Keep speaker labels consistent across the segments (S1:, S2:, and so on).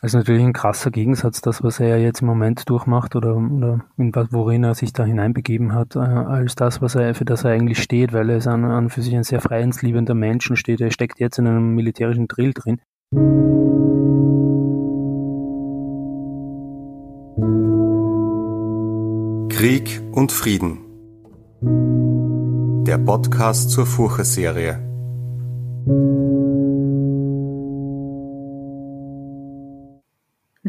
S1: Das ist natürlich ein krasser Gegensatz, das, was er jetzt im Moment durchmacht oder, oder in, worin er sich da hineinbegeben hat, äh, als das, was er, für das er eigentlich steht, weil er ist an, an für sich ein sehr freiheitsliebender Mensch steht, er steckt jetzt in einem militärischen Drill drin.
S2: Krieg und Frieden. Der Podcast zur Furche-Serie.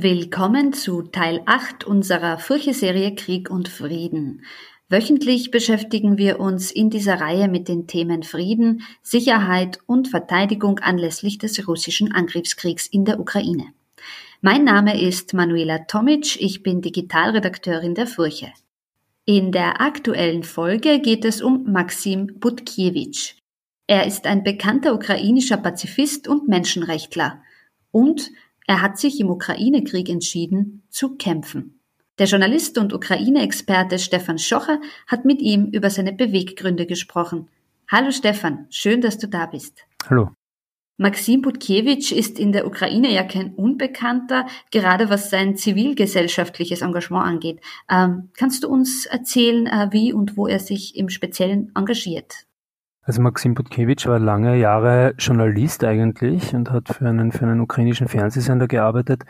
S3: Willkommen zu Teil 8 unserer Furche-Serie Krieg und Frieden. Wöchentlich beschäftigen wir uns in dieser Reihe mit den Themen Frieden, Sicherheit und Verteidigung anlässlich des russischen Angriffskriegs in der Ukraine. Mein Name ist Manuela Tomic, ich bin Digitalredakteurin der Furche. In der aktuellen Folge geht es um Maxim Butkiewicz. Er ist ein bekannter ukrainischer Pazifist und Menschenrechtler und er hat sich im Ukraine-Krieg entschieden, zu kämpfen. Der Journalist und Ukraine-Experte Stefan Schocher hat mit ihm über seine Beweggründe gesprochen. Hallo Stefan, schön, dass du da bist.
S1: Hallo.
S3: Maxim Butkiewicz ist in der Ukraine ja kein Unbekannter, gerade was sein zivilgesellschaftliches Engagement angeht. Ähm, kannst du uns erzählen, äh, wie und wo er sich im Speziellen engagiert?
S1: Also Maxim Butkewitsch war lange Jahre Journalist eigentlich und hat für einen, für einen ukrainischen Fernsehsender gearbeitet,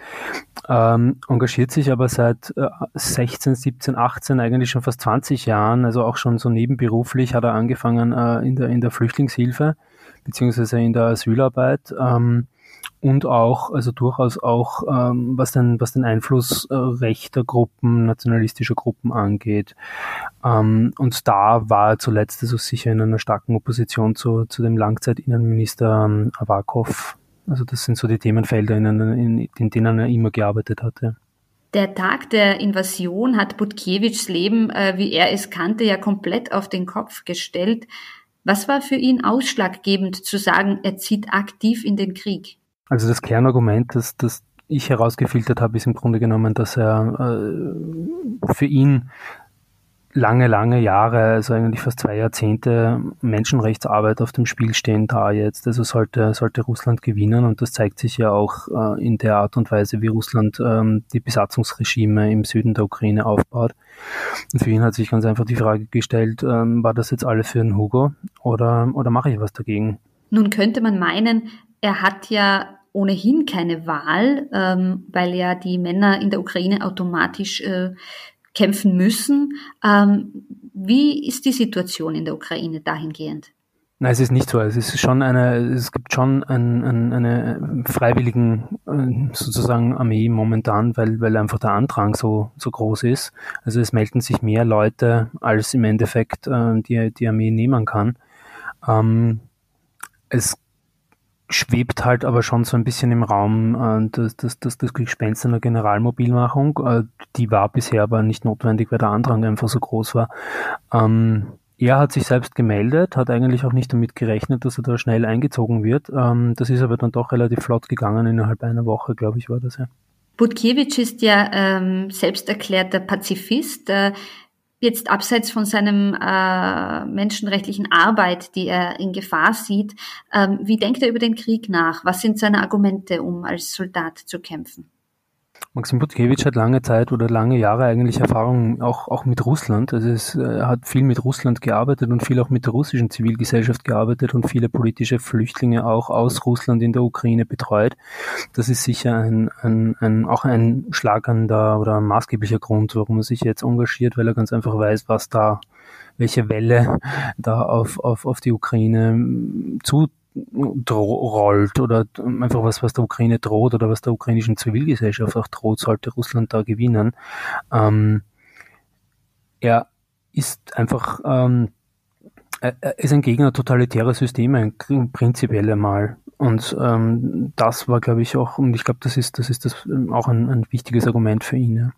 S1: ähm, engagiert sich aber seit äh, 16, 17, 18, eigentlich schon fast 20 Jahren, also auch schon so nebenberuflich hat er angefangen äh, in, der, in der Flüchtlingshilfe beziehungsweise in der Asylarbeit. Ähm, und auch, also durchaus auch, ähm, was, den, was den Einfluss äh, rechter Gruppen, nationalistischer Gruppen angeht. Ähm, und da war er zuletzt also sicher in einer starken Opposition zu, zu dem Langzeitinnenminister ähm, Avakov. Also das sind so die Themenfelder, in, in, in denen er immer gearbeitet hatte.
S3: Der Tag der Invasion hat Butkiewicz Leben, äh, wie er es kannte, ja komplett auf den Kopf gestellt. Was war für ihn ausschlaggebend zu sagen, er zieht aktiv in den Krieg?
S1: Also das Kernargument, das, das ich herausgefiltert habe, ist im Grunde genommen, dass er äh, für ihn lange, lange Jahre, also eigentlich fast zwei Jahrzehnte Menschenrechtsarbeit auf dem Spiel stehen da jetzt. Also sollte, sollte Russland gewinnen und das zeigt sich ja auch äh, in der Art und Weise, wie Russland ähm, die Besatzungsregime im Süden der Ukraine aufbaut. Und für ihn hat sich ganz einfach die Frage gestellt, ähm, war das jetzt alles für einen Hugo oder, oder mache ich was dagegen?
S3: Nun könnte man meinen, er hat ja ohnehin keine Wahl, ähm, weil ja die Männer in der Ukraine automatisch äh, kämpfen müssen. Ähm, wie ist die Situation in der Ukraine dahingehend?
S1: Nein, es ist nicht so. Es ist schon eine, es gibt schon ein, ein, eine freiwilligen äh, sozusagen Armee momentan, weil, weil einfach der Andrang so, so groß ist. Also es melden sich mehr Leute, als im Endeffekt äh, die, die Armee nehmen kann. Ähm, es schwebt halt aber schon so ein bisschen im Raum äh, das, das, das, das Gespenst einer Generalmobilmachung. Äh, die war bisher aber nicht notwendig, weil der Andrang einfach so groß war. Ähm, er hat sich selbst gemeldet, hat eigentlich auch nicht damit gerechnet, dass er da schnell eingezogen wird. Ähm, das ist aber dann doch relativ flott gegangen, innerhalb einer Woche, glaube ich, war das ja.
S3: Butkiewicz ist ja ähm, selbst erklärter Pazifist. Äh, jetzt abseits von seinem äh, menschenrechtlichen Arbeit, die er in Gefahr sieht, ähm, wie denkt er über den Krieg nach? Was sind seine Argumente, um als Soldat zu kämpfen?
S1: Maxim Butkiewicz hat lange Zeit oder lange Jahre eigentlich Erfahrung auch, auch mit Russland. Also es, er hat viel mit Russland gearbeitet und viel auch mit der russischen Zivilgesellschaft gearbeitet und viele politische Flüchtlinge auch aus Russland in der Ukraine betreut. Das ist sicher ein, ein, ein, auch ein schlagender oder ein maßgeblicher Grund, warum er sich jetzt engagiert, weil er ganz einfach weiß, was da welche Welle da auf, auf, auf die Ukraine zu rollt oder einfach was, was der Ukraine droht oder was der ukrainischen Zivilgesellschaft auch droht, sollte Russland da gewinnen. Ähm, er ist einfach, ähm, er ist ein Gegner totalitärer Systeme, prinzipiell einmal. Und ähm, das war, glaube ich, auch, und ich glaube, das ist, das ist das auch ein, ein wichtiges Argument für ihn. Ja.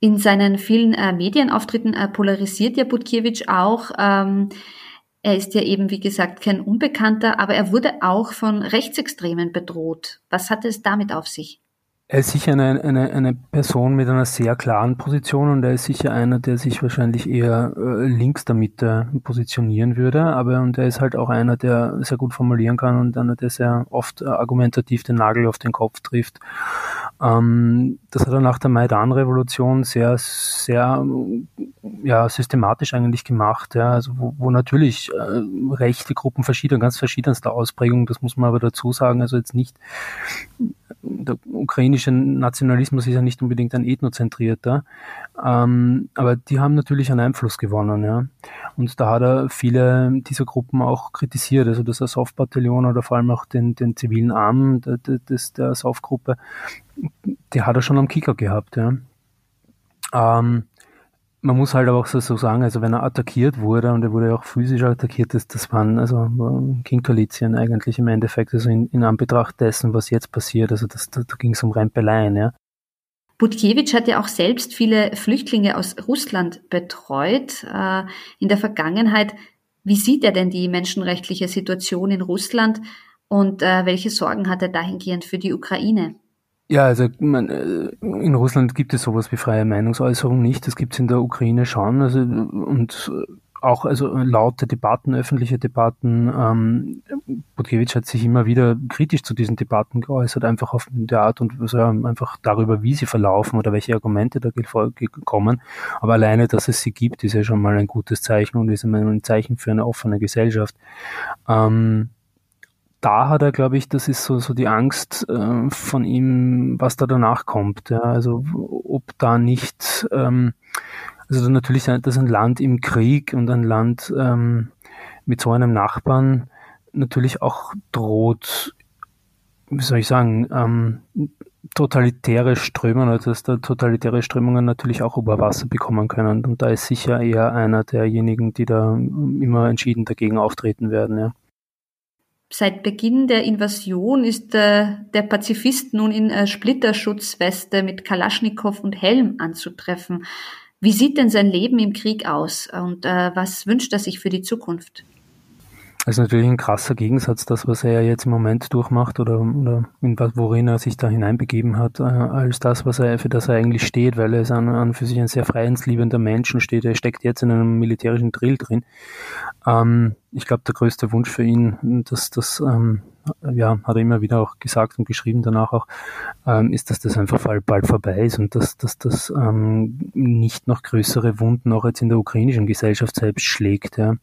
S3: In seinen vielen äh, Medienauftritten äh, polarisiert ja Butkiewicz auch. Ähm, Er ist ja eben, wie gesagt, kein Unbekannter, aber er wurde auch von Rechtsextremen bedroht. Was hat es damit auf sich?
S1: Er ist sicher eine, eine, eine Person mit einer sehr klaren Position und er ist sicher einer, der sich wahrscheinlich eher äh, links der Mitte positionieren würde. Aber und er ist halt auch einer, der sehr gut formulieren kann und einer, der sehr oft äh, argumentativ den Nagel auf den Kopf trifft. Ähm, das hat er nach der Maidan-Revolution sehr, sehr ja, systematisch eigentlich gemacht. Ja. Also wo, wo natürlich äh, rechte Gruppen verschieden, ganz verschiedenster Ausprägung, das muss man aber dazu sagen. Also jetzt nicht der ukrainische Nationalismus ist ja nicht unbedingt ein ethnozentrierter, ähm, aber die haben natürlich einen Einfluss gewonnen, ja. Und da hat er viele dieser Gruppen auch kritisiert, also das Azov-Bataillon oder vor allem auch den, den zivilen Arm des, der Azov-Gruppe, die hat er schon am Kicker gehabt, ja. Ähm, man muss halt auch so, sagen, also wenn er attackiert wurde und er wurde auch physisch attackiert, das, das waren also Kinkalizien eigentlich im Endeffekt, also in, in Anbetracht dessen, was jetzt passiert, also das, da, da ging es um Rempeleien, ja.
S3: Butkiewicz hat ja auch selbst viele Flüchtlinge aus Russland betreut äh, in der Vergangenheit. Wie sieht er denn die menschenrechtliche Situation in Russland und äh, welche Sorgen hat er dahingehend für die Ukraine?
S1: Ja, also man, äh, in Russland gibt es sowas wie freie Meinungsäußerung nicht. Das gibt es in der Ukraine schon. Also und auch also laute Debatten, öffentliche Debatten. Ähm, Butkiewicz hat sich immer wieder kritisch zu diesen Debatten geäußert, einfach auf der Art und also einfach darüber, wie sie verlaufen oder welche Argumente da kommen. Aber alleine, dass es sie gibt, ist ja schon mal ein gutes Zeichen und ist ein Zeichen für eine offene Gesellschaft. Ähm, da hat er, glaube ich, das ist so, so die Angst äh, von ihm, was da danach kommt. Ja? Also ob da nicht, ähm, also natürlich das ist ein Land im Krieg und ein Land ähm, mit so einem Nachbarn natürlich auch droht, wie soll ich sagen, ähm, totalitäre Strömungen, also dass da totalitäre Strömungen natürlich auch über Wasser bekommen können. Und da ist sicher eher einer derjenigen, die da immer entschieden dagegen auftreten werden, ja.
S3: Seit Beginn der Invasion ist äh, der Pazifist nun in äh, Splitterschutzweste mit Kalaschnikow und Helm anzutreffen. Wie sieht denn sein Leben im Krieg aus und äh, was wünscht er sich für die Zukunft?
S1: Ist natürlich ein krasser Gegensatz, das, was er jetzt im Moment durchmacht oder, oder worin er sich da hineinbegeben hat, äh, als das, was er, für das er eigentlich steht, weil er ist an, an für sich ein sehr freiheitsliebender Mensch und steht, er steckt jetzt in einem militärischen Drill drin. Ähm, ich glaube, der größte Wunsch für ihn, dass das, ähm, ja, hat er immer wieder auch gesagt und geschrieben danach auch, ähm, ist, dass das einfach bald vorbei ist und dass, dass das ähm, nicht noch größere Wunden auch jetzt in der ukrainischen Gesellschaft selbst schlägt. Ja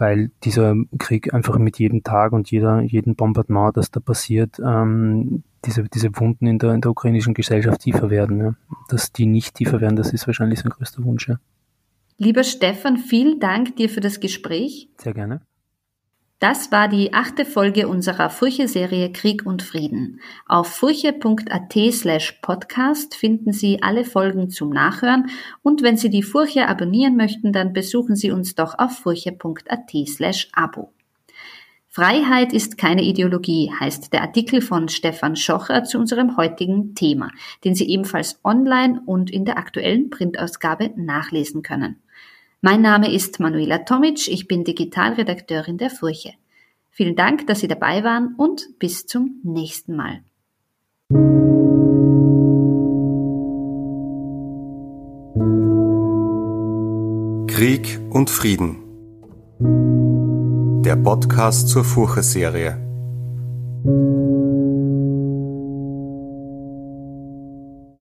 S1: weil dieser Krieg einfach mit jedem Tag und jeder, jedem Bombardement, das da passiert, ähm, diese, diese Wunden in der, in der ukrainischen Gesellschaft tiefer werden. Ja. Dass die nicht tiefer werden, das ist wahrscheinlich sein größter Wunsch. Ja.
S3: Lieber Stefan, vielen Dank dir für das Gespräch.
S1: Sehr gerne.
S3: Das war die achte Folge unserer Furche-Serie Krieg und Frieden. Auf furche.at slash podcast finden Sie alle Folgen zum Nachhören und wenn Sie die Furche abonnieren möchten, dann besuchen Sie uns doch auf furche.at slash abo. Freiheit ist keine Ideologie, heißt der Artikel von Stefan Schocher zu unserem heutigen Thema, den Sie ebenfalls online und in der aktuellen Printausgabe nachlesen können. Mein Name ist Manuela Tomic, ich bin Digitalredakteurin der Furche. Vielen Dank, dass Sie dabei waren und bis zum nächsten Mal.
S2: Krieg und Frieden. Der Podcast zur Furche-Serie.